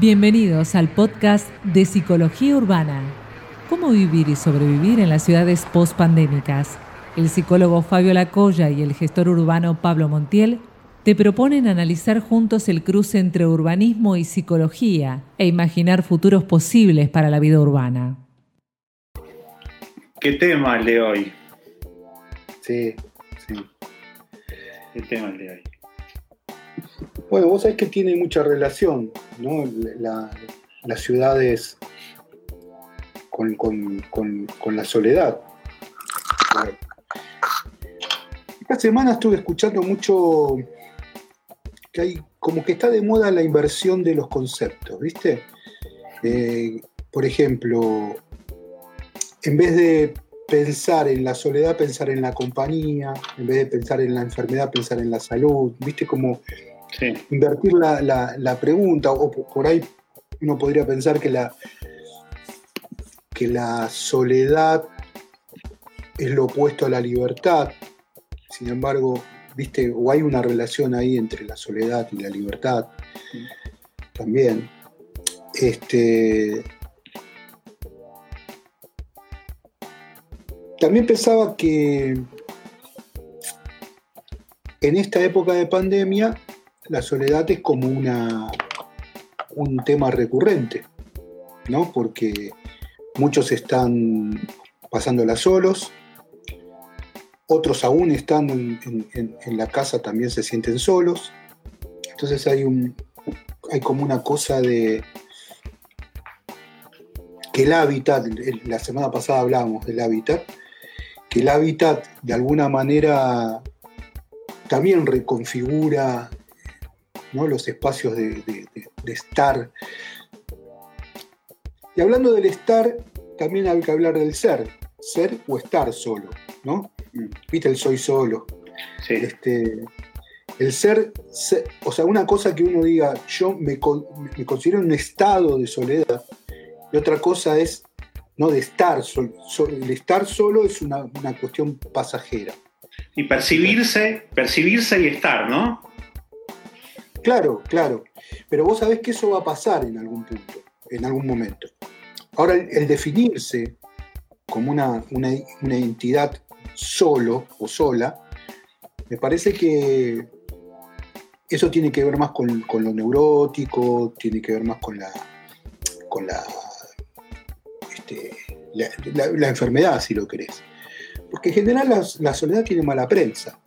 Bienvenidos al podcast de Psicología Urbana. ¿Cómo vivir y sobrevivir en las ciudades post-pandémicas? El psicólogo Fabio Lacoya y el gestor urbano Pablo Montiel te proponen analizar juntos el cruce entre urbanismo y psicología e imaginar futuros posibles para la vida urbana. ¿Qué tema el de hoy? Sí, sí. ¿Qué tema el de hoy? Bueno, vos sabés que tiene mucha relación, ¿no? La- las ciudades con, con- con- con la soledad. Esta semana estuve escuchando mucho que hay, como que está de moda la inversión de los conceptos, ¿viste? Eh, por ejemplo, en vez de pensar en la soledad, pensar en la compañía, en vez de pensar en la enfermedad, pensar en la salud, ¿viste? Como Sí, invertir la, la- la pregunta, o po- por ahí uno podría pensar que la, que la soledad es lo opuesto a la libertad. Sin embargo, viste, o hay una relación ahí entre la soledad y la libertad también. Este, también pensaba que en esta época de pandemia la soledad es como una, un tema recurrente, ¿no? Porque muchos están pasándola solos, otros aún estando en, la casa también se sienten solos. Entonces hay, como una cosa de que el hábitat, la semana pasada hablábamos del hábitat, que el hábitat de alguna manera también reconfigura los espacios de estar. Y hablando del estar, también hay que hablar del ser, ser o estar solo, ¿no? Viste el soy solo. sí, Este, el ser, se- o sea, una cosa que uno diga, yo me, con- me considero en un estado de soledad, y otra cosa es no de estar solo. el estar solo es una, una cuestión pasajera. Y percibirse, percibirse y estar, ¿no? Claro, claro. Pero vos sabés que eso va a pasar en algún punto, en algún momento. Ahora, el, el definirse como una, una, una entidad solo o sola, me parece que eso tiene que ver más con, con lo neurótico, tiene que ver más con la, con la, este, la, enfermedad, si lo querés. Porque en general la, soledad tiene mala prensa.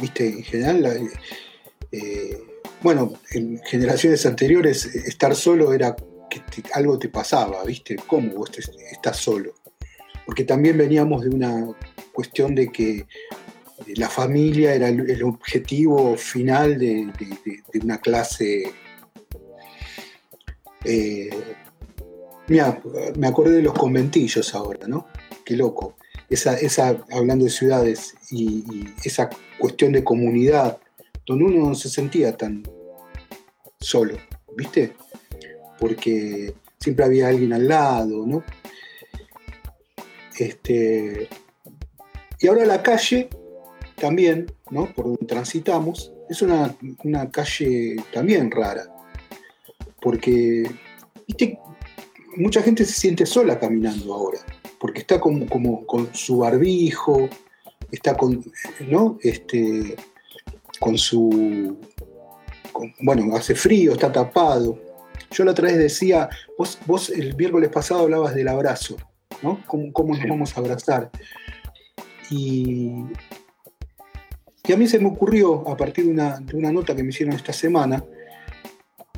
Viste, en general, eh, bueno, en generaciones anteriores estar solo era que algo te pasaba, ¿viste? ¿Cómo vos estás solo? Porque también veníamos de una cuestión de que la familia era el, objetivo final de una clase. eh, mira, me acordé de los conventillos ahora, ¿no? Qué loco. Esa, esa, hablando de ciudades y, y esa cuestión de comunidad, donde uno no se sentía tan solo, ¿viste? Porque siempre había alguien al lado, ¿no? Este, y ahora la calle también, ¿no? Por donde transitamos, es una, una calle también rara. Porque. Mucha gente se siente sola caminando ahora, porque está como, como con su barbijo, está con, ¿no? Este, con su, con- bueno, hace frío, está tapado. Yo la otra vez decía, vos, vos el miércoles pasado hablabas del abrazo, ¿no? ¿Cómo, cómo nos vamos a abrazar? Y, y a mí se me ocurrió, a partir de una, de una nota que me hicieron esta semana,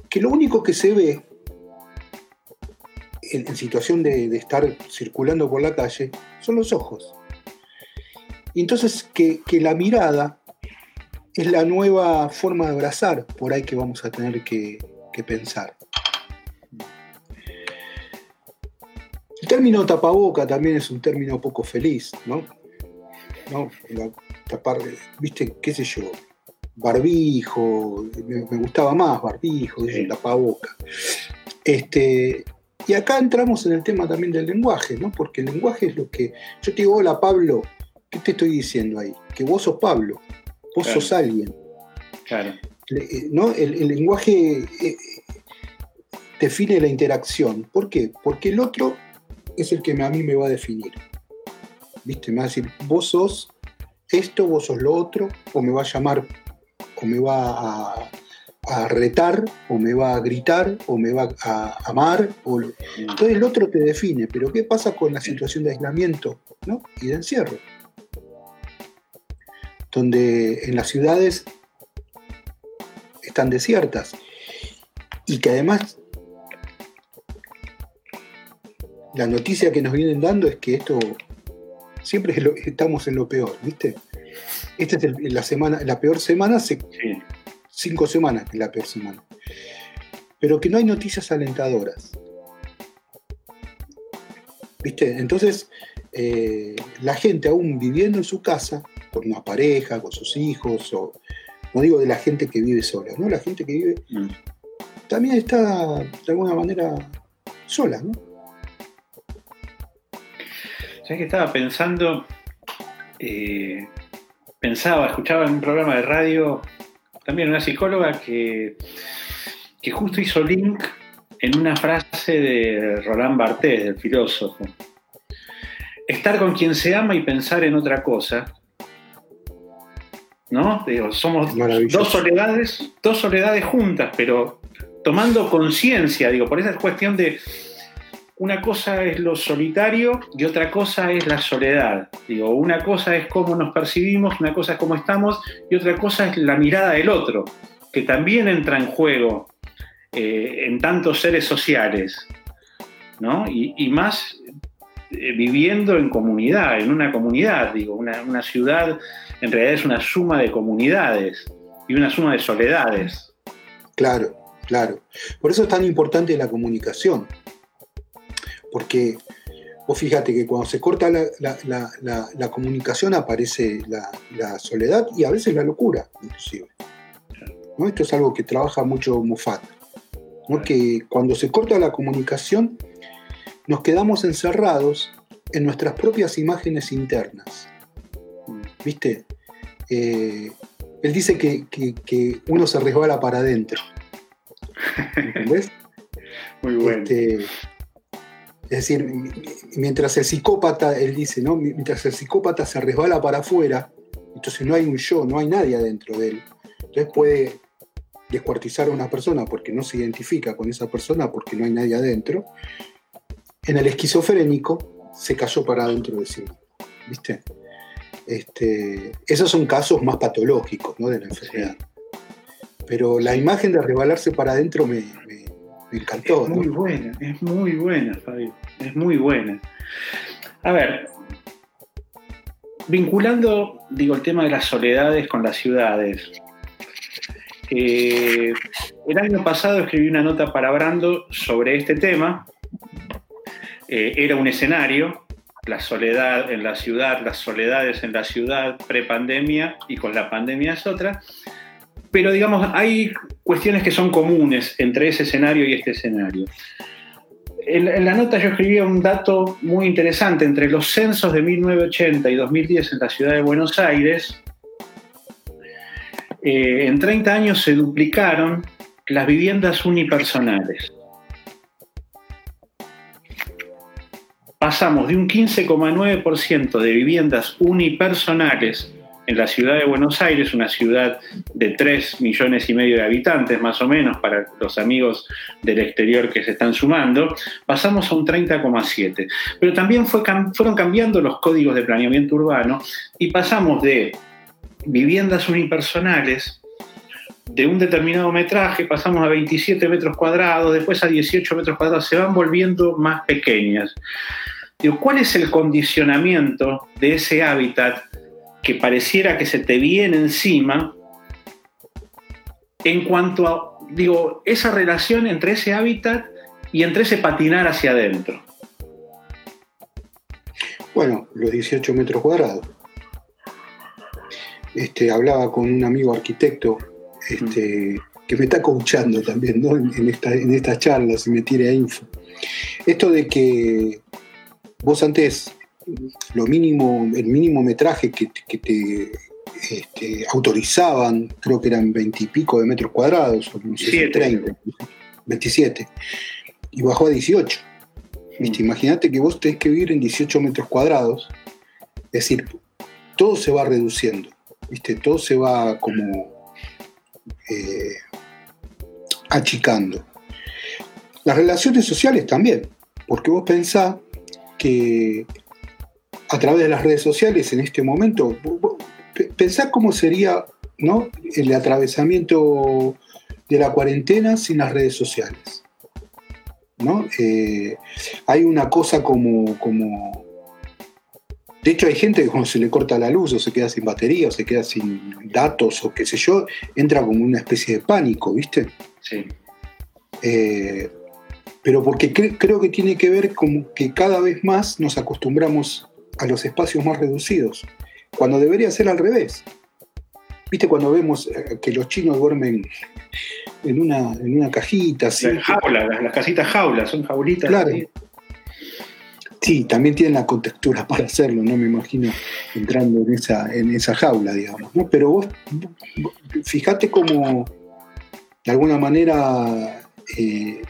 que lo único que se ve en, en situación de, de estar circulando por la calle son los ojos. Y entonces que, que la mirada es la nueva forma de abrazar por ahí que vamos a tener que, que pensar. Término tapaboca también es un término poco feliz, ¿no? ¿No? La- tapar, viste, qué sé yo. barbijo, me, gustaba más barbijo, sí. tapaboca. Este, y acá entramos en el tema también del lenguaje, ¿no? Porque el lenguaje es lo que. Yo te digo, hola Pablo, ¿qué te estoy diciendo ahí? Que vos sos Pablo, vos sos alguien. Claro. Eh, ¿No? El, lenguaje eh, define la interacción. ¿Por qué? Porque el otro es el que a mí me va a definir. ¿Viste? Me va a decir, vos sos esto, vos sos lo otro, o me va a llamar, o me va a, retar, o me va a gritar, o me va a amar. O... Entonces el otro te define, pero ¿qué pasa con la situación de aislamiento ¿no? y de encierro? Donde en las ciudades están desiertas y que además la noticia que nos vienen dando es que esto siempre estamos en lo peor, ¿viste? Esta es la semana, la peor semana, cinco semanas que es la peor semana. Pero que no hay noticias alentadoras. ¿Viste? Entonces, eh, la gente aún viviendo en su casa, con una pareja, con sus hijos, o no digo de la gente que vive sola, ¿no? La gente que vive mm. también está de alguna manera sola, ¿no? ¿Sabes que estaba pensando? Eh, pensaba, escuchaba en un programa de radio también una psicóloga que, que justo hizo link en una frase de Roland Barthes, del filósofo. Estar con quien se ama y pensar en otra cosa. ¿No? somos dos soledades, dos soledades juntas, pero tomando conciencia, digo, por esa cuestión de una cosa es lo solitario y otra cosa es la soledad. Digo, una cosa es cómo nos percibimos, una cosa es cómo estamos y otra cosa es la mirada del otro, que también entra en juego eh, en tantos seres sociales, ¿no? Y, más eh, viviendo en comunidad, en una comunidad, digo, una, una ciudad en realidad es una suma de comunidades y una suma de soledades. Claro, claro. Por eso es tan importante la comunicación porque vos fíjate que cuando se corta la, comunicación aparece la, soledad y a veces la locura, inclusive. ¿No? Esto es algo que trabaja mucho Moffat. ¿no? Que cuando se corta la comunicación, nos quedamos encerrados en nuestras propias imágenes internas. ¿Viste? Eh, él dice que, uno se resbala para adentro. ¿Entendés? Muy bueno. Este, es decir, mientras el psicópata, él dice, ¿no? mientras el psicópata se resbala para afuera, entonces no hay un yo, no hay nadie adentro de él. Entonces puede descuartizar a una persona porque no se identifica con esa persona porque no hay nadie adentro. En el esquizofrénico se cayó para adentro de sí ¿Viste? Este, esos son casos más patológicos ¿no? de la enfermedad. Pero la imagen de resbalarse para adentro me, me encantó. Es muy buena, es muy buena, Fabio. Es muy buena. A ver, vinculando, digo, el tema de las soledades con las ciudades. Eh, el año pasado escribí una nota para Brando sobre este tema. Eh, era un escenario, la soledad en la ciudad, las soledades en la ciudad pre-pandemia y con la pandemia es otra. Pero digamos, hay cuestiones que son comunes entre ese escenario y este escenario. En, la nota yo escribía un dato muy interesante. Entre los censos de 1980 y 2010 en la ciudad de Buenos Aires, eh, en 30 años se duplicaron las viviendas unipersonales. Pasamos de un 15,9% de viviendas unipersonales en la ciudad de Buenos Aires, una ciudad de 3 millones y medio de habitantes más o menos para los amigos del exterior que se están sumando, pasamos a un 30,7. Pero también fueron cambiando los códigos de planeamiento urbano y pasamos de viviendas unipersonales de un determinado metraje, pasamos a 27 metros cuadrados, después a 18 metros cuadrados, se van volviendo más pequeñas. ¿Cuál es el condicionamiento de ese hábitat que pareciera que se te viene encima en cuanto a, digo, esa relación entre ese hábitat y entre ese patinar hacia adentro. Bueno, los 18 metros cuadrados. este, hablaba con un amigo arquitecto este, que me está coachando también en, esta, en estas charlas y me tira info. Esto de que vos antes lo mínimo, el mínimo metraje que, te este, autorizaban, creo que eran veintipico de metros cuadrados, o no sé, 30, 27, y bajó a 18. Imagínate que vos tenés que vivir en 18 metros cuadrados, es decir, todo se va reduciendo, ¿viste? todo se va como eh, achicando. Las relaciones sociales también, porque vos pensás que a través de las redes sociales en este momento, pensá cómo sería ¿no? el atravesamiento de la cuarentena sin las redes sociales. ¿no? Eh, hay una cosa como, como... De hecho, hay gente que cuando se le corta la luz o se queda sin batería o se queda sin datos o qué sé yo, entra como una especie de pánico, ¿viste? Sí. Eh, pero porque creo que tiene que ver con que cada vez más nos acostumbramos a los espacios más reducidos, cuando debería ser al revés. ¿Viste cuando vemos eh, que los chinos duermen en una, en una cajita? Las las, casitas jaulas, son jaulitas. Claro. Sí, también tienen la contextura para hacerlo, no me imagino entrando en esa, en esa jaula, digamos. Pero vos, fíjate cómo, de alguna manera, eh,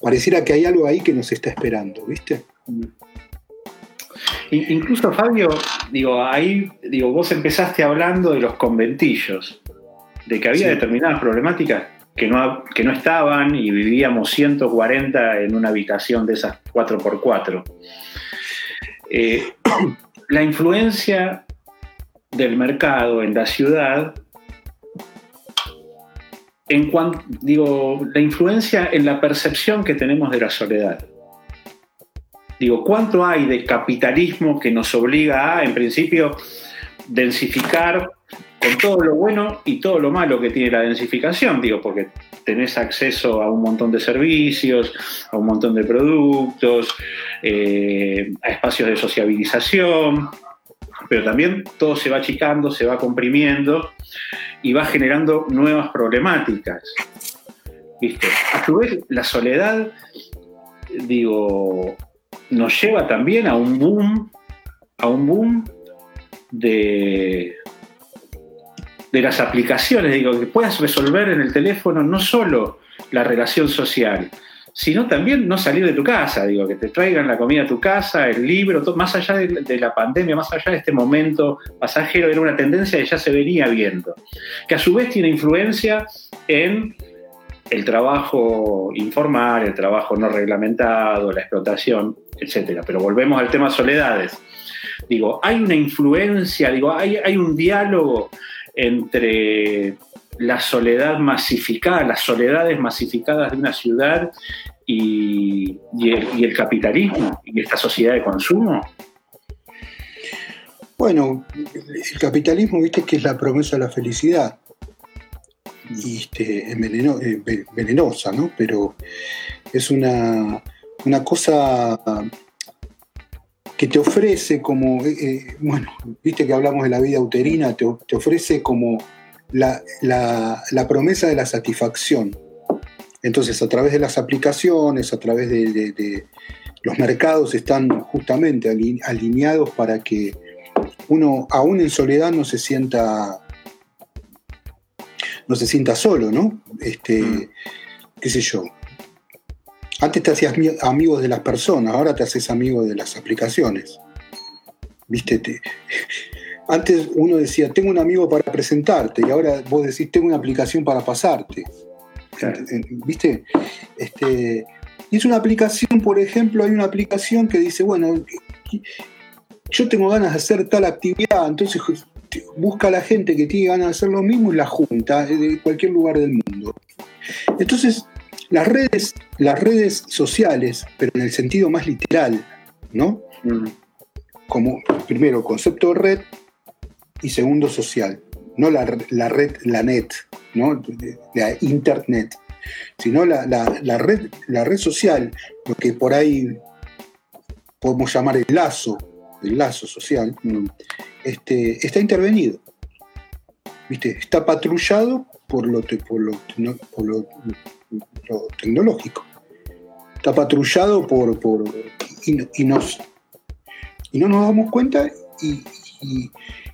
pareciera que hay algo ahí que nos está esperando, ¿viste? Incluso Fabio, digo, ahí, digo, vos empezaste hablando de los conventillos, de que había determinadas problemáticas que no, que no estaban y vivíamos 140 en una habitación de esas 4x4. Eh, la influencia del mercado en la ciudad en cuanto, digo, la influencia en la percepción que tenemos de la soledad. Digo, ¿cuánto hay de capitalismo que nos obliga a, en principio, densificar con todo lo bueno y todo lo malo que tiene la densificación? Digo, porque tenés acceso a un montón de servicios, a un montón de productos, eh, a espacios de sociabilización, pero también todo se va achicando, se va comprimiendo y va generando nuevas problemáticas. ¿Viste? A su vez, la soledad, digo, nos lleva también a un boom, a un boom de, de las aplicaciones, digo, que puedas resolver en el teléfono no solo la relación social, sino también no salir de tu casa, digo, que te traigan la comida a tu casa, el libro, más allá de, la pandemia, más allá de este momento pasajero, era una tendencia que ya se venía viendo, que a su vez tiene influencia en el trabajo informal, el trabajo no reglamentado, la explotación, etc. Pero volvemos al tema soledades. Digo, hay una influencia, digo, hay, un diálogo entre la soledad masificada, las soledades masificadas de una ciudad y, el, capitalismo y esta sociedad de consumo? Bueno, el capitalismo, viste, que es la promesa de la felicidad. Este, es eh, venenosa, ¿no? Pero es una, cosa que te ofrece como, eh, eh, bueno, viste que hablamos de la vida uterina, te, te ofrece como la, promesa de la satisfacción. Entonces, a través de las aplicaciones, a través de, los mercados, están justamente alineados para que uno, aún en soledad, no se sienta no se sienta solo, ¿no? Este, mm. qué sé yo. Antes te hacías amigos de las personas, ahora te haces amigo de las aplicaciones. ¿Viste? Antes uno decía, tengo un amigo para presentarte, y ahora vos decís, tengo una aplicación para pasarte. ¿Viste? Este, y es una aplicación, por ejemplo, hay una aplicación que dice, bueno, yo tengo ganas de hacer tal actividad, entonces busca a la gente que tiene ganas de hacer lo mismo y la junta de cualquier lugar del mundo. Entonces, las redes, las redes sociales, pero en el sentido más literal, ¿no? Mm. Como primero concepto de red, y segundo social, no la, red, la net, ¿no? la internet, sino la, red, la red social, lo que por ahí podemos llamar el lazo, el lazo social, este, está intervenido. ¿viste? Está patrullado por lo, lo, por lo, tecnológico. Está patrullado por, por y, nos, y no nos damos cuenta y,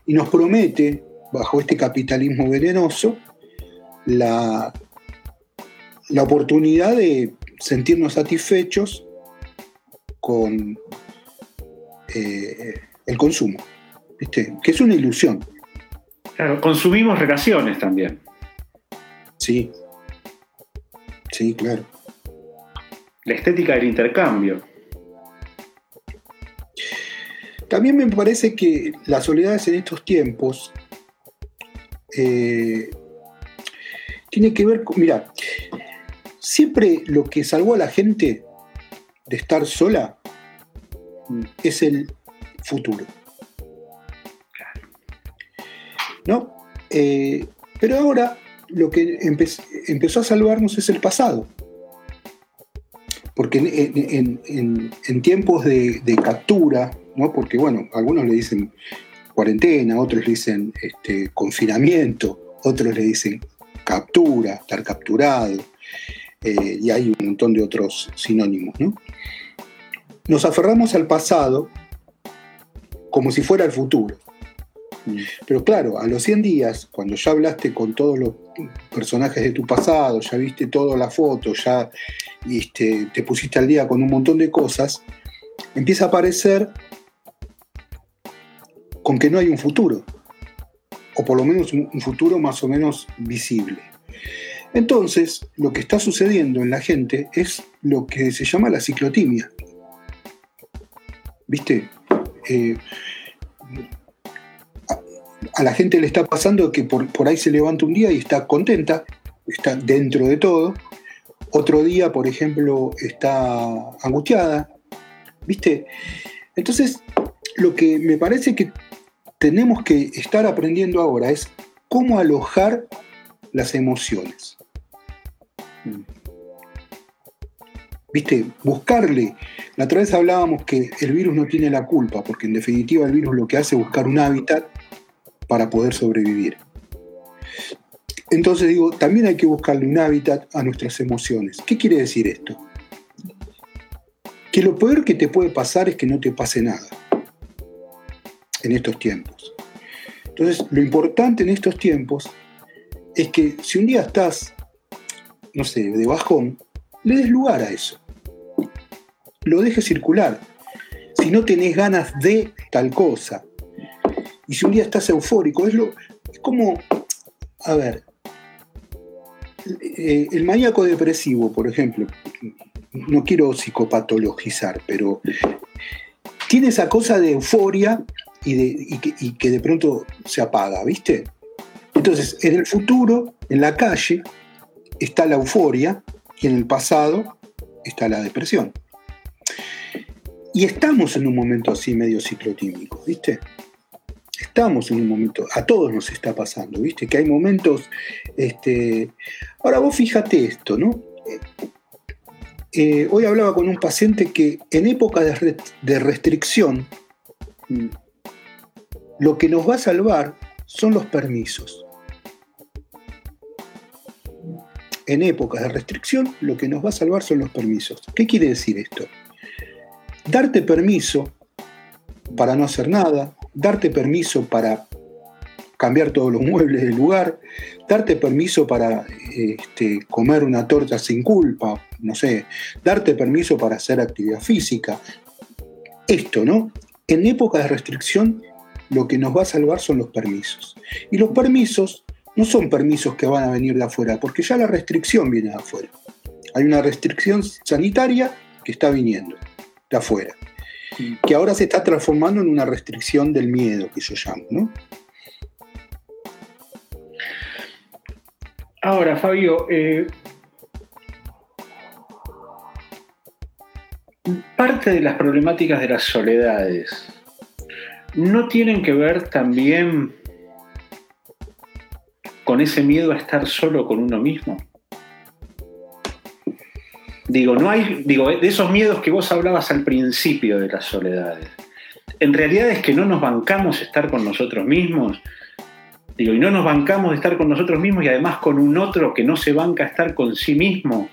y nos promete, bajo este capitalismo venenoso, la, la oportunidad de sentirnos satisfechos con eh, el consumo, ¿viste? que es una ilusión. Claro, consumimos relaciones también. Sí, sí, claro. La estética del intercambio. También me parece que las soledades en estos tiempos eh, tiene que ver con, mira, siempre lo que salvó a la gente de estar sola es el futuro. ¿No? Eh, pero ahora lo que empezó a salvarnos es el pasado. Porque en, tiempos de, captura, ¿no? porque bueno, algunos le dicen cuarentena, otros le dicen este, confinamiento, otros le dicen captura, estar capturado, eh, y hay un montón de otros sinónimos. ¿no? Nos aferramos al pasado como si fuera el futuro. Mm. Pero claro, a los 100 días, cuando ya hablaste con todos los personajes de tu pasado, ya viste todas las fotos, ya este, te pusiste al día con un montón de cosas, empieza a aparecer con que no hay un futuro, o por lo menos un futuro más o menos visible. Entonces, lo que está sucediendo en la gente es lo que se llama la ciclotimia. ¿Viste? Eh, a, la gente le está pasando que por, por ahí se levanta un día y está contenta, está dentro de todo. Otro día, por ejemplo, está angustiada. ¿Viste? Entonces, lo que me parece que tenemos que estar aprendiendo ahora es cómo alojar las emociones. ¿Viste? Buscarle. La otra vez hablábamos que el virus no tiene la culpa, porque en definitiva el virus lo que hace es buscar un hábitat para poder sobrevivir. Entonces digo, también hay que buscarle un hábitat a nuestras emociones. ¿Qué quiere decir esto? Que lo peor que te puede pasar es que no te pase nada en estos tiempos. Entonces, lo importante en estos tiempos es que si un día estás no sé, de bajón, le des lugar a eso. Lo dejes circular. Si no tenés ganas de tal cosa, y si un día estás eufórico, es, lo, es como, a ver, eh, el maníaco depresivo, por ejemplo, no quiero psicopatologizar, pero tiene esa cosa de euforia y, de, y que de pronto se apaga, ¿viste? Entonces, en el futuro, en la calle, está la euforia y en el pasado está la depresión. Y estamos en un momento así medio ciclotímico, ¿viste? Estamos en un momento, a todos nos está pasando, ¿viste? Que hay momentos, este... Ahora vos fíjate esto, ¿no? Eh, hoy hablaba con un paciente que en época de, de restricción, lo que nos va a salvar son los permisos. en épocas de restricción, lo que nos va a salvar son los permisos. ¿Qué quiere decir esto? Darte permiso para no hacer nada, darte permiso para cambiar todos los muebles del lugar, darte permiso para este, comer una torta sin culpa, no sé, darte permiso para hacer actividad física. Esto, ¿no? En épocas de restricción, lo que nos va a salvar son los permisos. Y los permisos no son permisos que van a venir de afuera, porque ya la restricción viene de afuera. Hay una restricción sanitaria que está viniendo afuera, que ahora se está transformando en una restricción del miedo, que yo llamo, ¿no? Ahora, Fabio, eh, parte de las problemáticas de las soledades no tienen que ver también con ese miedo a estar solo con uno mismo? Digo, no hay, digo, de esos miedos que vos hablabas al principio de las soledades. En realidad es que no nos bancamos estar con nosotros mismos Digo, y no nos bancamos de estar con nosotros mismos y además con un otro que no se banca estar con sí mismo.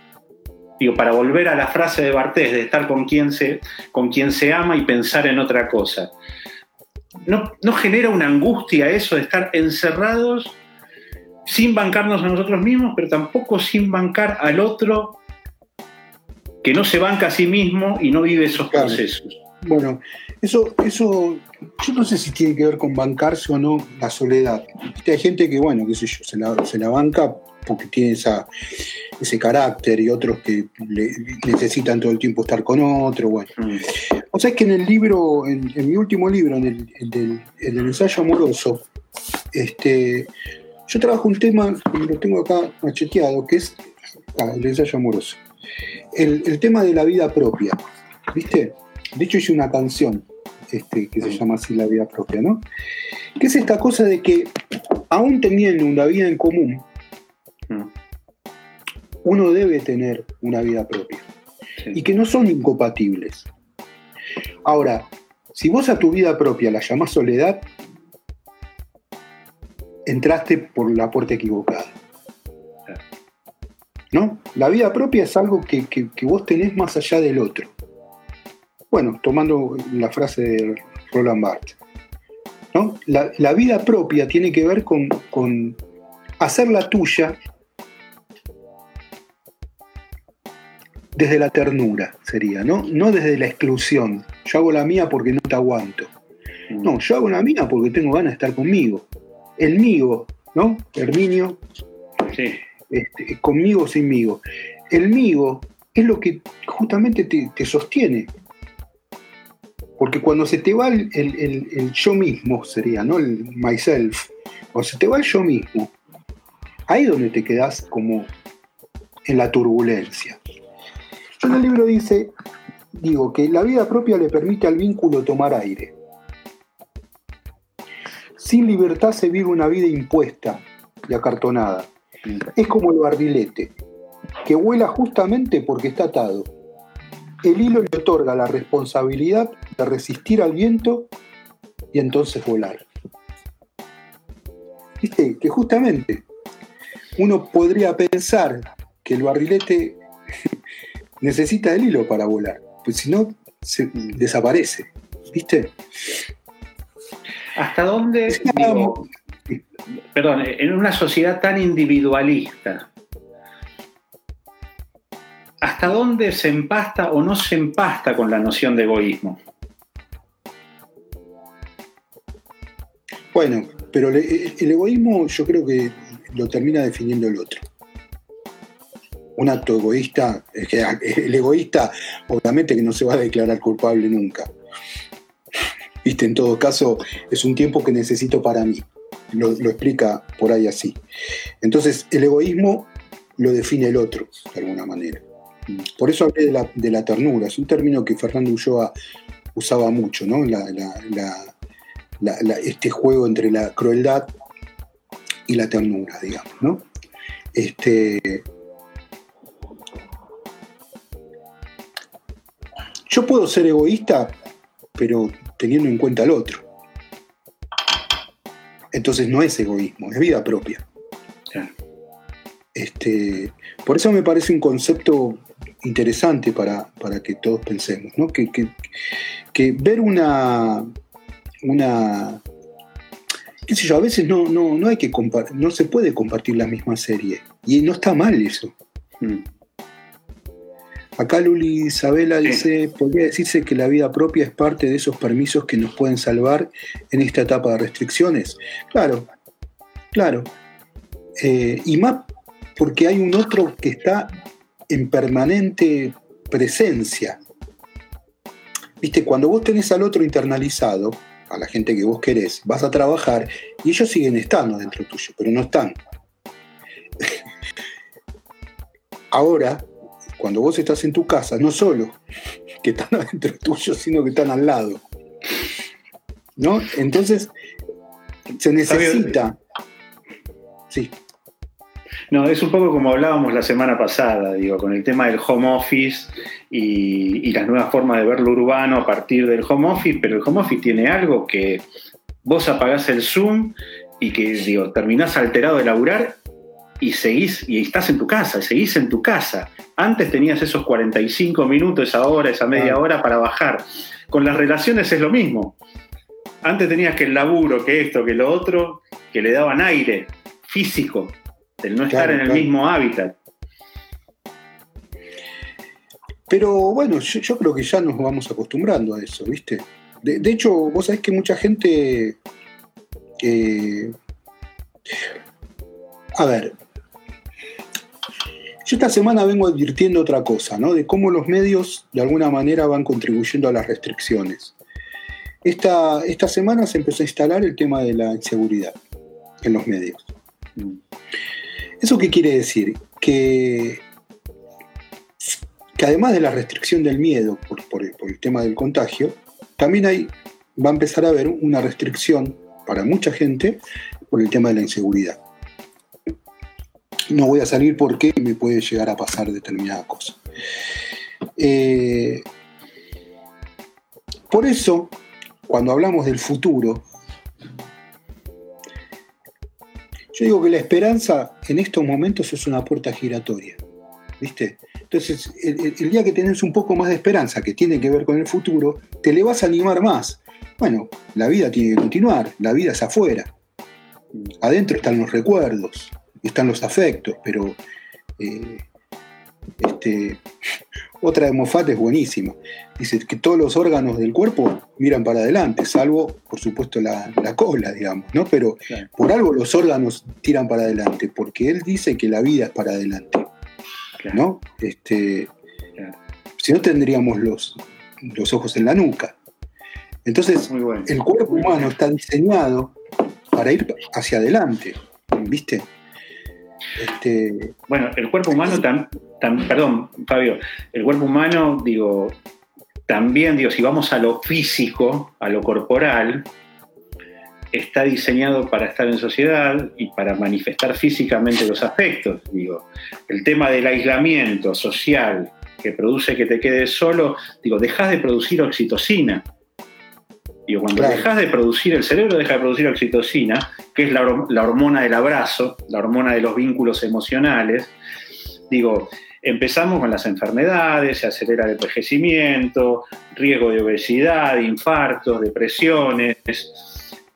Digo, para volver a la frase de Bartés, de estar con quien se, con quien se ama y pensar en otra cosa. ¿No, ¿No genera una angustia eso de estar encerrados sin bancarnos a nosotros mismos, pero tampoco sin bancar al otro que no se banca a sí mismo y no vive esos procesos? Bueno, eso, eso, yo no sé si tiene que ver con bancarse o no la soledad. Hay gente que, bueno, qué sé yo, se la, se la banca porque tiene esa, ese carácter y otros que necesitan todo el tiempo estar con otro. Bueno. Mm. O sea, es que en el libro, en, mi último libro, en el, del, ensayo amoroso, este, yo trabajo un tema, lo tengo acá macheteado, que es el ensayo amoroso. El, el tema de la vida propia. ¿Viste? De hecho, hice una canción este, que se llama así La vida propia, ¿no? Que es esta cosa de que, aún teniendo una vida en común, mm. uno debe tener una vida propia. Y que no son incompatibles. Ahora, si vos a tu vida propia la llamás soledad, entraste por la puerta equivocada. ¿No? La vida propia es algo que vos tenés más allá del otro. Bueno, tomando la frase de Roland Barthes, ¿no? la, vida propia tiene que ver con, con hacer la tuya desde la ternura, sería, ¿no? No desde la exclusión. Yo hago la mía porque no te aguanto. Mm. No, yo hago la mía porque tengo ganas de estar conmigo. El mío, ¿no? Herminio. Sí. Este, conmigo sinmigo. El mío es lo que justamente te sostiene. Porque cuando se te va el, yo mismo, sería, ¿no? El myself, cuando se te va el yo mismo, ahí es donde te quedas como en la turbulencia. Yo en el libro dice, digo, que la vida propia le permite al vínculo tomar aire. Sin libertad se vive una vida impuesta y acartonada. Es como el barrilete, que vuela justamente porque está atado el hilo le otorga la responsabilidad de resistir al viento y entonces volar. Viste que justamente uno podría pensar que el barrilete necesita el hilo para volar, pues si no, se desaparece. ¿Viste? ¿Hasta dónde, perdón, en una sociedad tan individualista, ¿hasta dónde se empasta o no se empasta con la noción de egoísmo? Bueno, pero el egoísmo yo creo que lo termina definiendo el otro. Un acto egoísta, el egoísta obviamente que no se va a declarar culpable nunca. Viste, en todo caso, es un tiempo que necesito para mí. Lo, explica por ahí así. Entonces, el egoísmo lo define el otro, de alguna manera. Por eso hablé de la, ternura, es un término que Fernando Ulloa usaba mucho, ¿no? este juego entre la crueldad y la ternura, digamos, ¿no? Este, yo puedo ser egoísta, pero teniendo en cuenta al otro. Entonces no es egoísmo, es vida propia. Este, por eso me parece un concepto interesante para, que todos pensemos, ¿no? que, que, ver una, una, qué sé yo, a veces no, no, no hay que no se puede compartir la misma serie, y no está mal eso. Mm. Acá Luli Isabela dice, podría decirse que la vida propia es parte de esos permisos que nos pueden salvar en esta etapa de restricciones. Claro, claro. Eh, y más porque hay un otro que está en permanente presencia. Viste, cuando vos tenés al otro internalizado, a la gente que vos querés, vas a trabajar y ellos siguen estando dentro tuyo, pero no están. Ahora, cuando vos estás en tu casa, no solo que están adentro tuyo, sino que están al lado. ¿No? Entonces, se necesita. Sí. No, es un poco como hablábamos la semana pasada, digo, con el tema del home office y, las nuevas formas de ver lo urbano a partir del home office, pero el home office tiene algo que vos apagás el Zoom y que digo, terminás alterado de laburar y seguís y estás en tu casa, seguís en tu casa. Antes tenías esos 45 minutos, esa hora, esa media hora para bajar. Con las relaciones es lo mismo. Antes tenías que el laburo, que esto, que lo otro, que le daban aire físico, del no estar en el mismo hábitat. Pero bueno, yo, creo que ya nos vamos acostumbrando a eso, ¿viste? De, hecho, vos sabés que mucha gente... Eh, a ver, yo esta semana vengo advirtiendo otra cosa, ¿no? De cómo los medios de alguna manera van contribuyendo a las restricciones. Esta, esta semana se empezó a instalar el tema de la inseguridad en los medios. ¿Eso qué quiere decir? Que que además de la restricción del miedo por, el tema del contagio, también hay, va a empezar a haber una restricción para mucha gente por el tema de la inseguridad. No voy a salir porque me puede llegar a pasar determinada cosa. Eh, por eso, cuando hablamos del futuro, yo digo que la esperanza en estos momentos es una puerta giratoria. ¿Viste? Entonces, el, día que tenés un poco más de esperanza, que tiene que ver con el futuro, te le vas a animar más. Bueno, la vida tiene que continuar, la vida es afuera. Adentro están los recuerdos, están los afectos, pero eh, este, otra de Moffat es buenísima. Dice que todos los órganos del cuerpo miran para adelante, salvo, por supuesto, la, cola, digamos, ¿no? Pero por algo los órganos tiran para adelante, porque él dice que la vida es para adelante. ¿no? Este, Si no tendríamos los, los ojos en la nuca. Entonces, el cuerpo humano está diseñado para ir hacia adelante, ¿viste? Este, bueno, el cuerpo humano perdón, Fabio, el cuerpo humano, digo, también, digo, si vamos a lo físico, a lo corporal, está diseñado para estar en sociedad y para manifestar físicamente los aspectos. Digo, el tema del aislamiento social que produce que te quedes solo, digo, dejas de producir oxitocina. Digo, cuando dejas de producir, el cerebro deja de producir oxitocina, que es la, la hormona del abrazo, la hormona de los vínculos emocionales, digo, empezamos con las enfermedades, se acelera el envejecimiento, riesgo de obesidad, infartos, depresiones,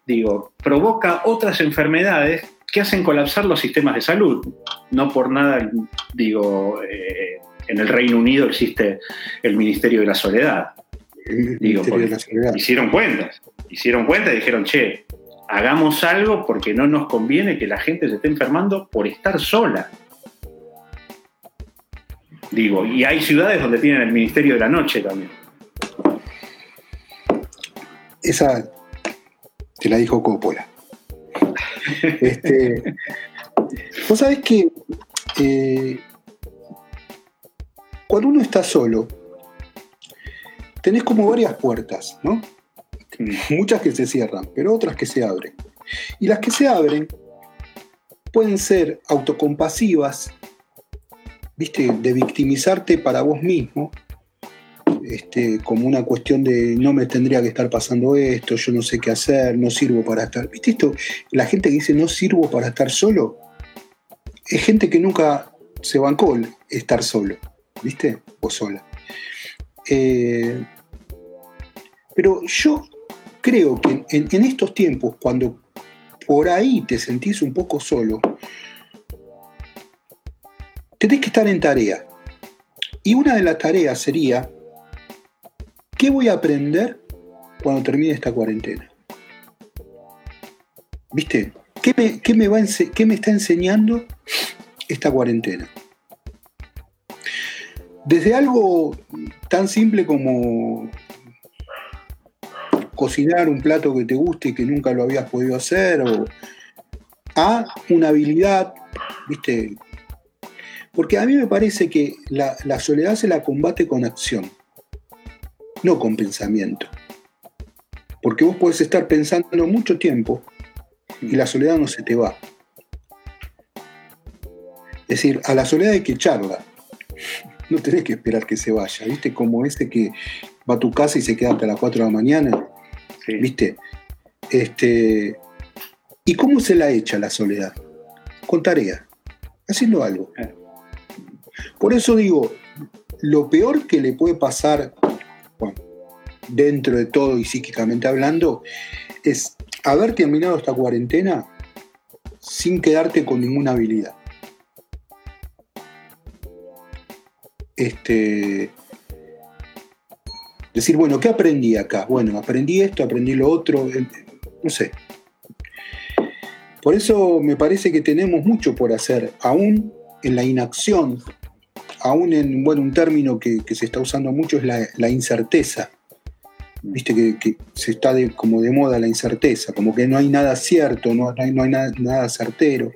digo, provoca otras enfermedades que hacen colapsar los sistemas de salud. No por nada, digo, eh, en el Reino Unido existe el Ministerio de la Soledad. Digo, Hicieron cuentas, hicieron cuentas y dijeron, che, hagamos algo porque no nos conviene que la gente se esté enfermando por estar sola. Digo, y hay ciudades donde tienen el Ministerio de la Noche también. Esa te la dijo Coppola. este, Vos sabés que eh, cuando uno está solo, tenés como varias puertas, ¿no? Muchas que se cierran, pero otras que se abren. Y las que se abren pueden ser autocompasivas, ¿viste? De victimizarte para vos mismo, este, como una cuestión de no me tendría que estar pasando esto, yo no sé qué hacer, no sirvo para estar. ¿Viste esto? La gente que dice no sirvo para estar solo, es gente que nunca se bancó estar solo, ¿viste? O sola. Eh, pero yo creo que en, estos tiempos, cuando por ahí te sentís un poco solo, tenés que estar en tarea. Y una de las tareas sería ¿Qué voy a aprender cuando termine esta cuarentena? ¿Viste? ¿Qué me, va ¿Qué me está enseñando esta cuarentena? Desde algo tan simple como cocinar un plato que te guste y que nunca lo habías podido hacer, o a una habilidad, ¿viste? Porque a mí me parece que la, soledad se la combate con acción no con pensamiento. Porque vos podés estar pensando mucho tiempo y la soledad no se te va. Es decir, a la soledad hay que echarla. No tenés que esperar que se vaya. ¿Viste? Como ese que va a tu casa y se queda hasta las 4 de la mañana. ¿Viste? Este, ¿Y cómo se la echa la soledad? Con tarea, haciendo algo. Por eso digo, lo peor que le puede pasar, dentro de todo y psíquicamente hablando, es haber terminado esta cuarentena sin quedarte con ninguna habilidad. Este, decir, bueno, ¿qué aprendí acá? Bueno, aprendí esto, aprendí lo otro, no sé. Por eso me parece que tenemos mucho por hacer, aún en la inacción, aún en, bueno, un término que, se está usando mucho es la, incerteza. Viste que, se está como de moda la incerteza, como que no hay nada cierto, no hay, no hay nada, nada certero.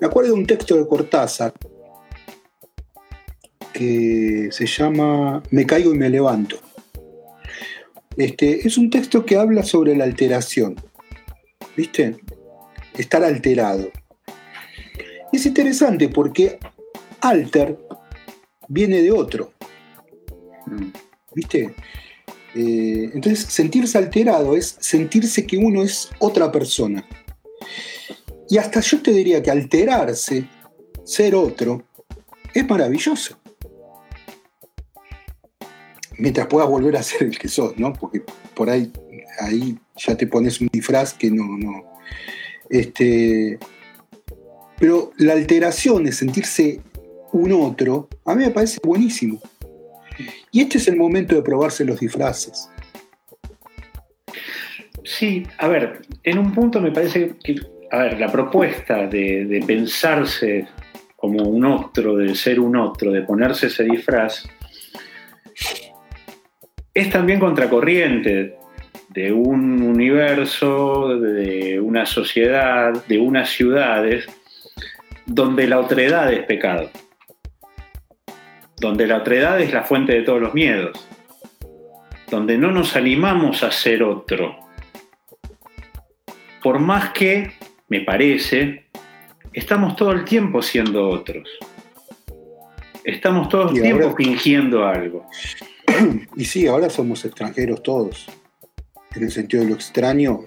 Me acuerdo de un texto de Cortázar que se llama Me caigo y me levanto. Este, es un texto que habla sobre la alteración, ¿viste? Estar alterado. Es interesante porque alter viene de otro, ¿viste? Eh, entonces, sentirse alterado es sentirse que uno es otra persona. Y hasta yo te diría que alterarse, ser otro, es maravilloso mientras puedas volver a ser el que sos, ¿no? Porque por ahí, ahí ya te pones un disfraz que no, no. Este, pero la alteración de sentirse un otro, a mí me parece buenísimo. Y este es el momento de probarse los disfraces. Sí, a ver, en un punto me parece que, a ver, la propuesta de, de pensarse como un otro, de ser un otro, de ponerse ese disfraz, es también contracorriente de un universo, de una sociedad, de unas ciudades, donde la otredad es pecado, donde la otredad es la fuente de todos los miedos, donde no nos animamos a ser otro. Por más que, me parece, estamos todo el tiempo siendo otros. Estamos todo el tiempo fingiendo algo. Y sí, ahora somos extranjeros todos. En el sentido de lo extraño,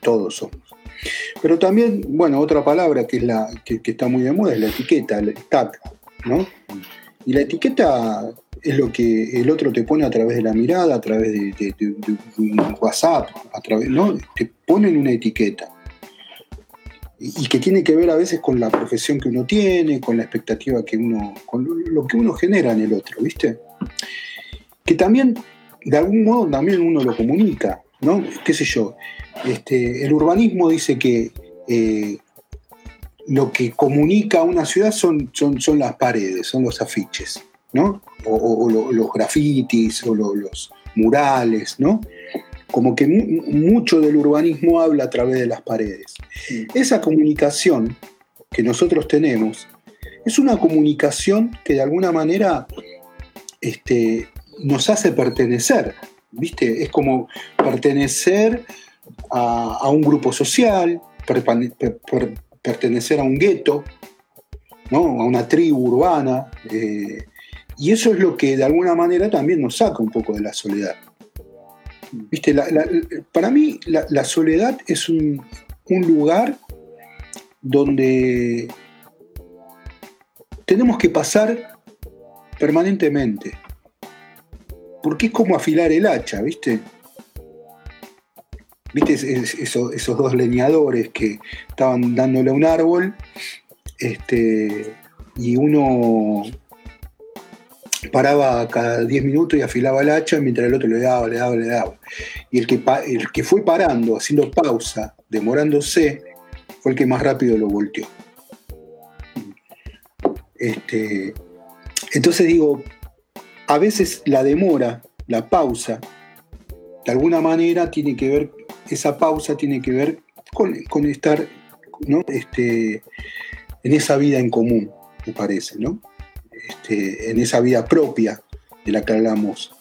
todos somos. Pero también, bueno, otra palabra que, es la, que, está muy de moda es la etiqueta, el tag, ¿no? Y la etiqueta es lo que el otro te pone a través de la mirada, a través de, un WhatsApp, a través, ¿no? Te ponen una etiqueta. Y, que tiene que ver a veces con la profesión que uno tiene, con la expectativa que uno, con lo que uno genera en el otro, ¿viste? Que también, de algún modo, también uno lo comunica, ¿no? ¿Qué sé yo? Este, el urbanismo dice que eh, lo que comunica a una ciudad son, son, son, las paredes, son los afiches, ¿no? O, los grafitis, o los murales, ¿no? Como que mucho del urbanismo habla a través de las paredes. Esa comunicación que nosotros tenemos es una comunicación que de alguna manera este, nos hace pertenecer, ¿viste? Es como pertenecer a, un grupo social, pertenecer a un gueto, ¿no? a una tribu urbana, eh, y eso es lo que de alguna manera también nos saca un poco de la soledad. ¿Viste? para mí la, soledad es un, un lugar donde tenemos que pasar permanentemente porque es como afilar el hacha, ¿viste? ¿Viste esos, dos leñadores que estaban dándole a un árbol? Este, y uno paraba cada 10 minutos y afilaba el hacha mientras el otro le daba, le daba, le daba. Y el que, el que fue parando, haciendo pausa, demorándose, fue el que más rápido lo volteó. Este, entonces digo, a veces la demora, la pausa, de alguna manera tiene que ver, esa pausa tiene que ver con, estar ¿no? este, en esa vida en común, me parece, ¿no? Este, en esa vida propia de la que hablamos,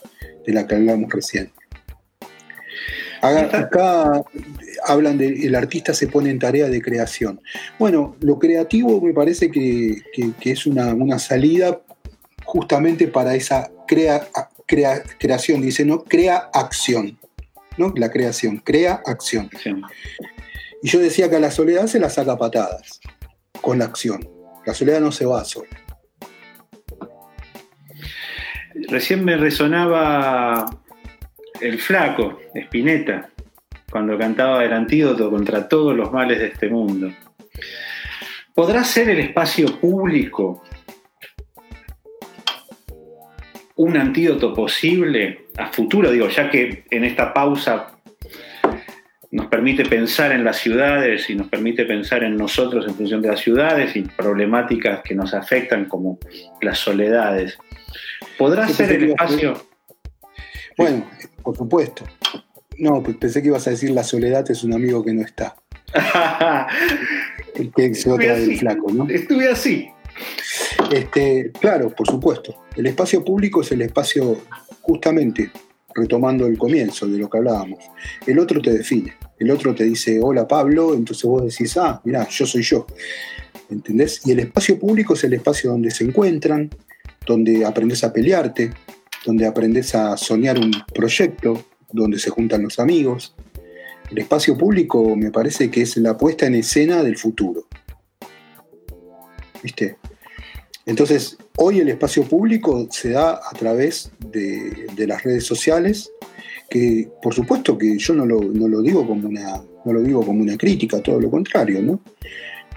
de la que hablamos recién. Acá, hablan de el artista se pone en tarea de creación. Bueno, lo creativo me parece que, es una, una, salida justamente para esa crea, creación, dice, ¿no? Crea acción, ¿no? La creación, crea acción. Y yo decía que a la soledad se la saca patadas, con la acción. La soledad no se va sola. Recién me resonaba el flaco, Spinetta, cuando cantaba el antídoto contra todos los males de este mundo. ¿Podrá ser el espacio público un antídoto posible a futuro? Digo, ya que en esta pausa nos permite pensar en las ciudades y nos permite pensar en nosotros en función de las ciudades y problemáticas que nos afectan como las soledades. ¿Podrá ser el espacio? Bueno, por supuesto. No, pensé que ibas a decir la soledad es un amigo que no está. el que se flaco, ¿no? Estuve así. Este, claro, por supuesto. El espacio público es el espacio, justamente, retomando el comienzo de lo que hablábamos. El otro te define. El otro te dice, hola Pablo, entonces vos decís, ah, mirá, yo soy yo. ¿Entendés? Y el espacio público es el espacio donde se encuentran, donde aprendes a pelearte, donde aprendes a soñar un proyecto, donde se juntan los amigos. El espacio público me parece que es la puesta en escena del futuro. ¿Viste? Entonces, hoy el espacio público se da a través de, las redes sociales, que por supuesto que yo no lo, digo como una, no lo digo como una crítica, todo lo contrario, ¿no?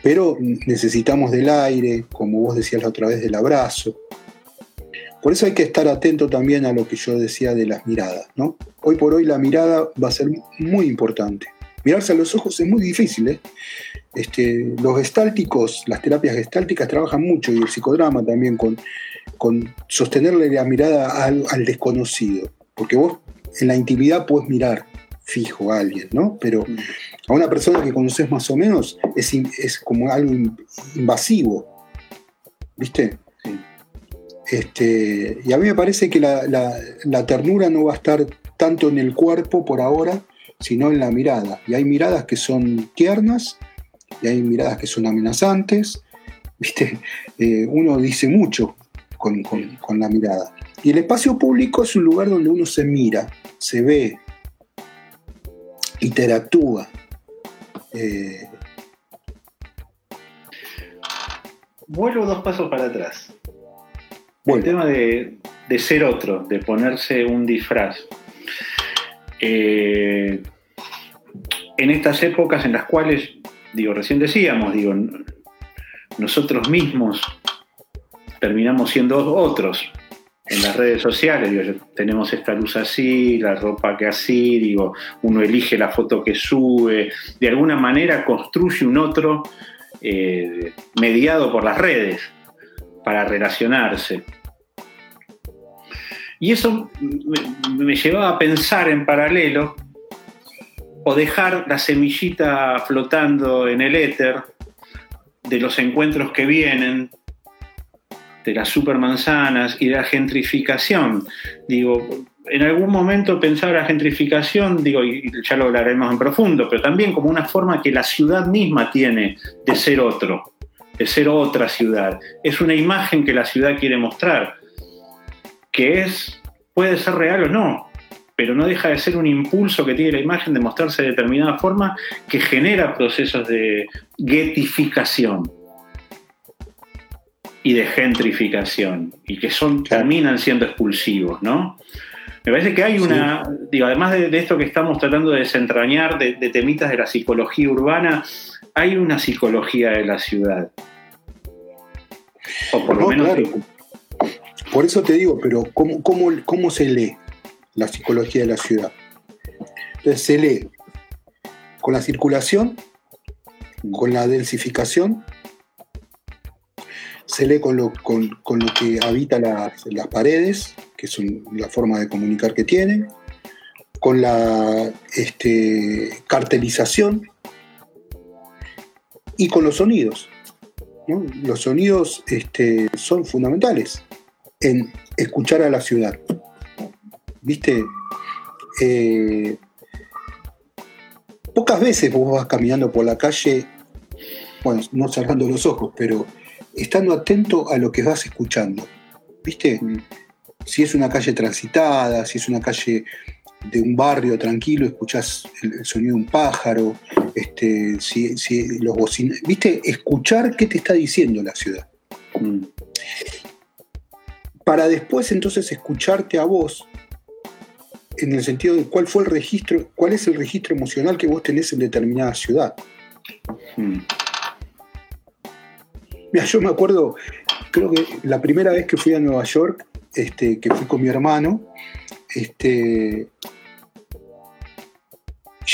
Pero necesitamos del aire, como vos decías la otra vez, del abrazo, por eso hay que estar atento también a lo que yo decía de las miradas, ¿no? Hoy por hoy la mirada va a ser muy importante. Mirarse a los ojos es muy difícil, ¿eh? Este, los gestálticos, las terapias gestálticas trabajan mucho y el psicodrama también con, con sostenerle la mirada al, desconocido. Porque vos en la intimidad puedes mirar fijo a alguien, ¿no? Pero mm. a una persona que conoces más o menos es, es como algo invasivo, ¿viste? Este, y a mí me parece que la, ternura no va a estar tanto en el cuerpo por ahora, sino en la mirada. Y hay miradas que son tiernas y hay miradas que son amenazantes. ¿Viste? Eh, uno dice mucho con, la mirada. Y el espacio público es un lugar donde uno se mira, se ve, interactúa. Eh, Vuelvo dos pasos para atrás. El tema de, ser otro, de ponerse un disfraz. Eh, en estas épocas en las cuales, digo, recién decíamos, digo, nosotros mismos terminamos siendo otros en las redes sociales, digo, tenemos esta luz así, la ropa que así, digo, uno elige la foto que sube, de alguna manera construye un otro eh, mediado por las redes para relacionarse. Y eso me, llevaba a pensar en paralelo o dejar la semillita flotando en el éter de los encuentros que vienen, de las supermanzanas y de la gentrificación. Digo, en algún momento pensar la gentrificación, digo, y ya lo hablaremos en profundo, pero también como una forma que la ciudad misma tiene de ser otro, de ser otra ciudad. Es una imagen que la ciudad quiere mostrar que es, puede ser real o no, pero no deja de ser un impulso que tiene la imagen de mostrarse de determinada forma que genera procesos de getificación y de gentrificación y que son, terminan siendo expulsivos, ¿no? Me parece que hay una, digo, además de, esto que estamos tratando de desentrañar de, temitas de la psicología urbana, hay una psicología de la ciudad. O por lo menos por eso te digo, pero ¿cómo, cómo, se lee la psicología de la ciudad? Entonces se lee con la circulación, con la densificación, se lee con lo, con, lo que habita las, paredes, que son la forma de comunicar que tienen, con la este, cartelización y con los sonidos. Los sonidos este, son fundamentales en escuchar a la ciudad. ¿Viste? Eh, pocas veces vos vas caminando por la calle, bueno, no cerrando los ojos, pero estando atento a lo que vas escuchando. ¿Viste? Si es una calle transitada, si es una calle de un barrio tranquilo, escuchás el, sonido de un pájaro, este, si, los bocinas, viste, escuchar qué te está diciendo la ciudad. Mm. Para después entonces escucharte a vos en el sentido de cuál fue el registro, cuál es el registro emocional que vos tenés en determinada ciudad. Mm. Mira, yo me acuerdo, creo que la primera vez que fui a Nueva York, este, que fui con mi hermano, este,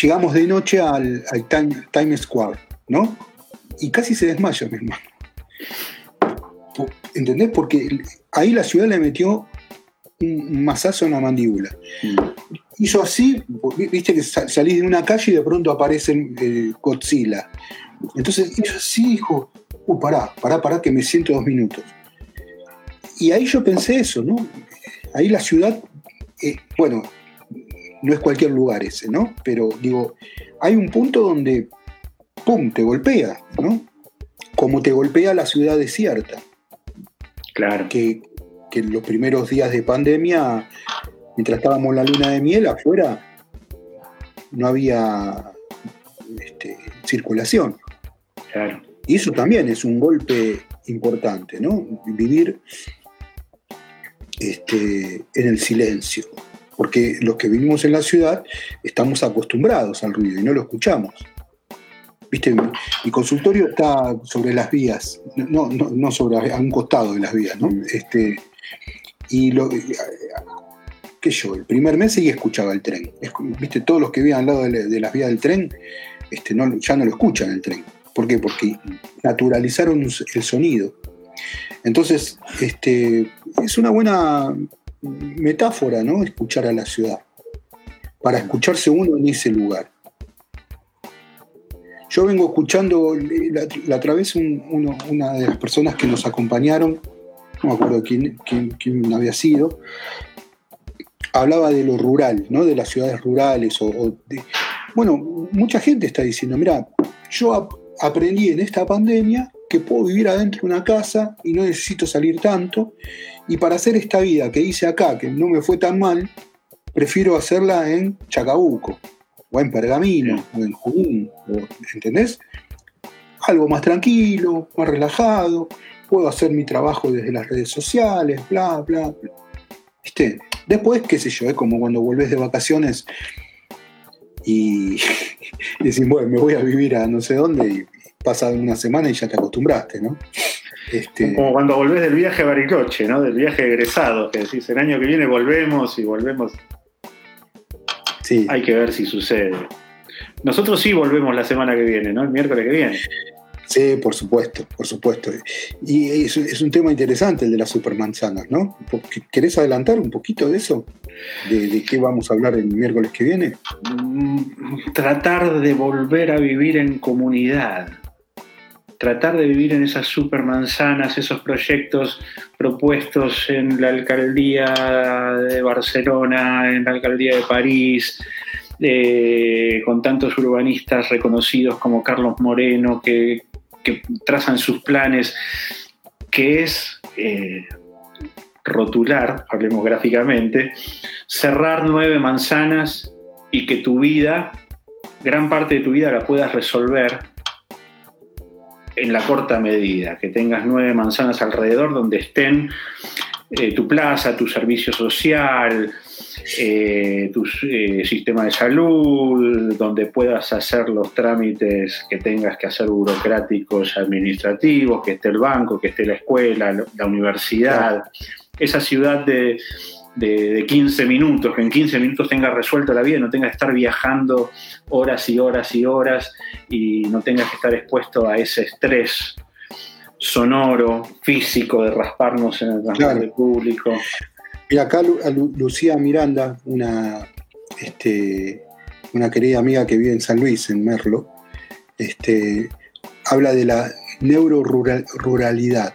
llegamos de noche al, Times Square, ¿no? Y casi se desmaya mi hermano. ¿Entendés? Porque ahí la ciudad le metió un masazo en la mandíbula. Mm. Hizo así, viste que salís de una calle y de pronto aparece eh, Godzilla. Entonces hizo así, dijo, uh, pará, pará, pará, que me siento dos minutos. Y ahí yo pensé eso, ¿no? Ahí la ciudad, eh, bueno, no es cualquier lugar ese, ¿no? Pero digo, hay un punto donde, ¡pum!, te golpea, ¿no? Como te golpea la ciudad desierta. Claro. Que, en los primeros días de pandemia, mientras estábamos en la luna de miel, afuera no había este, circulación. Claro. Y eso también es un golpe importante, ¿no? Vivir este, en el silencio. Porque los que vivimos en la ciudad estamos acostumbrados al ruido y no lo escuchamos. ¿Viste? Mi consultorio está sobre las vías, no, no, sobre a un costado de las vías, ¿no? Este, y lo, yo, el primer mes sí escuchaba el tren. ¿Viste? Todos los que vivían al lado de, las vías del tren este, no, ya no lo escuchan el tren. ¿Por qué? Porque naturalizaron el sonido. Entonces, este, es una buena metáfora, ¿no? Escuchar a la ciudad. Para escucharse uno en ese lugar. Yo vengo escuchando, la, otra vez una de las personas que nos acompañaron, no me acuerdo quién, había sido, hablaba de lo rural, ¿no? de las ciudades rurales. O, bueno, mucha gente está diciendo, mira, yo aprendí en esta pandemia que puedo vivir adentro de una casa y no necesito salir tanto. Y para hacer esta vida que hice acá, que no me fue tan mal, prefiero hacerla en Chacabuco, o en Pergamino, o en Junín, ¿entendés? Algo más tranquilo, más relajado, puedo hacer mi trabajo desde las redes sociales, bla, bla, bla. ¿Viste? Después, qué sé yo, es como cuando volvés de vacaciones y, y decís, bueno, me voy a vivir a no sé dónde y pasa una semana y ya te acostumbraste, ¿no? Este... Como cuando volvés del viaje a Bariloche, ¿no? Del viaje egresado, que decís, el año que viene volvemos y volvemos. Sí. Hay que ver si sucede. Nosotros sí volvemos la semana que viene, ¿no? El miércoles que viene. Sí, por supuesto, por supuesto. Y es, un tema interesante el de las supermanzanas, ¿no? ¿Querés adelantar un poquito de eso? ¿De, qué vamos a hablar el miércoles que viene? Mm, tratar de volver a vivir en comunidad tratar de vivir en esas supermanzanas, esos proyectos propuestos en la alcaldía de Barcelona, en la alcaldía de París, eh, con tantos urbanistas reconocidos como Carlos Moreno, que, trazan sus planes, que es eh, rotular, hablemos gráficamente, cerrar nueve manzanas y que tu vida, gran parte de tu vida la puedas resolver en la corta medida, que tengas nueve manzanas alrededor donde estén eh, tu plaza, tu servicio social, eh, tu eh, sistema de salud, donde puedas hacer los trámites que tengas que hacer burocráticos, administrativos, que esté el banco, que esté la escuela, la universidad. Esa ciudad de, de, 15 minutos, que en 15 minutos tengas resuelto la vida, no tengas que estar viajando horas y horas y horas y no tengas que estar expuesto a ese estrés sonoro, físico, de rasparnos en el transporte público. Y acá Lucía Miranda, una, este, una querida amiga que vive en San Luis, en Merlo, este, habla de la neuroruralidad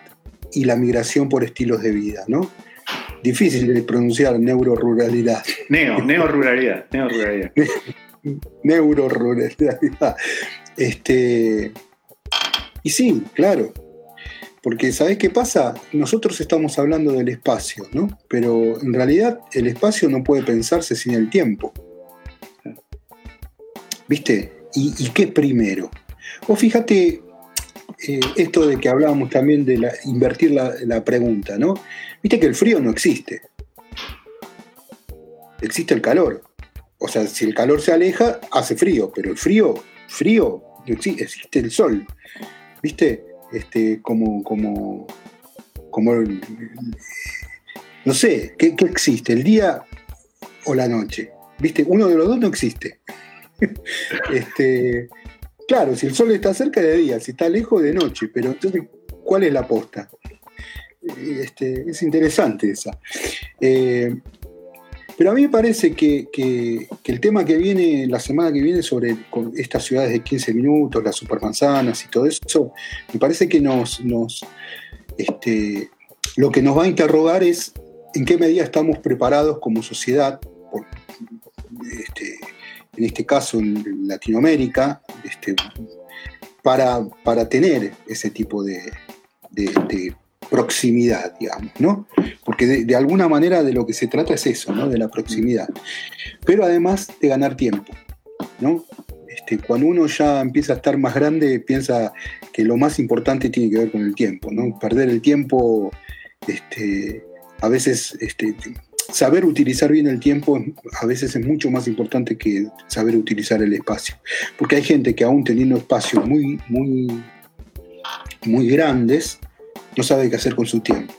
y la migración por estilos de vida, ¿no? Difícil de pronunciar neuroruralidad. Neo, neoruralidad, neoruralidad. neuroruralidad. Este, y sí, claro. Porque, ¿sabés qué pasa? Nosotros estamos hablando del espacio, ¿no? Pero en realidad el espacio no puede pensarse sin el tiempo. ¿Viste? ¿Y, qué primero? O fíjate eh, esto de que hablábamos también de invertir la, la pregunta, ¿no? Viste que el frío no existe. Existe el calor. O sea, si el calor se aleja, hace frío, pero el frío, frío, existe el sol. ¿Viste? Este, como, como, como, no sé, ¿qué, existe? ¿El día o la noche? ¿Viste? Uno de los dos no existe. este, claro, si el sol está cerca de día, si está lejos de noche, pero entonces, ¿cuál es la posta? Este, es interesante esa. Eh, pero a mí me parece que, el tema que viene la semana que viene sobre estas ciudades de 15 minutos, las supermanzanas y todo eso, me parece que nos, este, lo que nos va a interrogar es en qué medida estamos preparados como sociedad, este, en este caso en Latinoamérica, este, para, tener ese tipo de proximidad, digamos, ¿no? Porque de, alguna manera de lo que se trata es eso, ¿no? De la proximidad. Pero además de ganar tiempo, ¿no? Este, cuando uno ya empieza a estar más grande, piensa que lo más importante tiene que ver con el tiempo, ¿no? Perder el tiempo, este, a veces, este, saber utilizar bien el tiempo a veces es mucho más importante que saber utilizar el espacio. Porque hay gente que aún teniendo espacios muy, muy, muy grandes, no sabe qué hacer con su tiempo.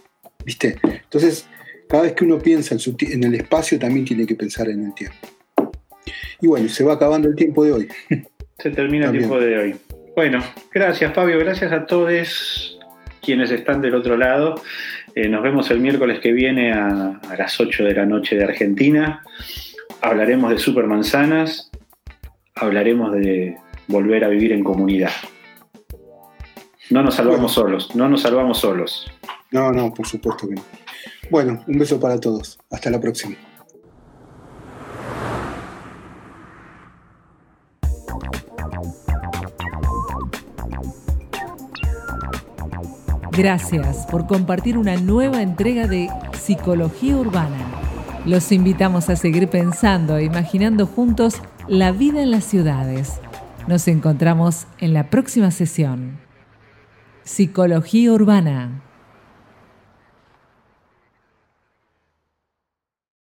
¿Viste? Entonces, cada vez que uno piensa en, el espacio, también tiene que pensar en el tiempo. Y bueno, se va acabando el tiempo de hoy. Se termina el tiempo de hoy. Bueno, gracias Fabio, gracias a todos quienes están del otro lado. Eh, nos vemos el miércoles que viene a, las 8 de la noche de Argentina. Hablaremos de supermanzanas, hablaremos de volver a vivir en comunidad. No nos salvamos solos, no nos salvamos solos. No, no, por supuesto que no. Bueno, un beso para todos. Hasta la próxima. Gracias por compartir una nueva entrega de Psicología Urbana. Los invitamos a seguir pensando e imaginando juntos la vida en las ciudades. Nos encontramos en la próxima sesión. Psicología Urbana.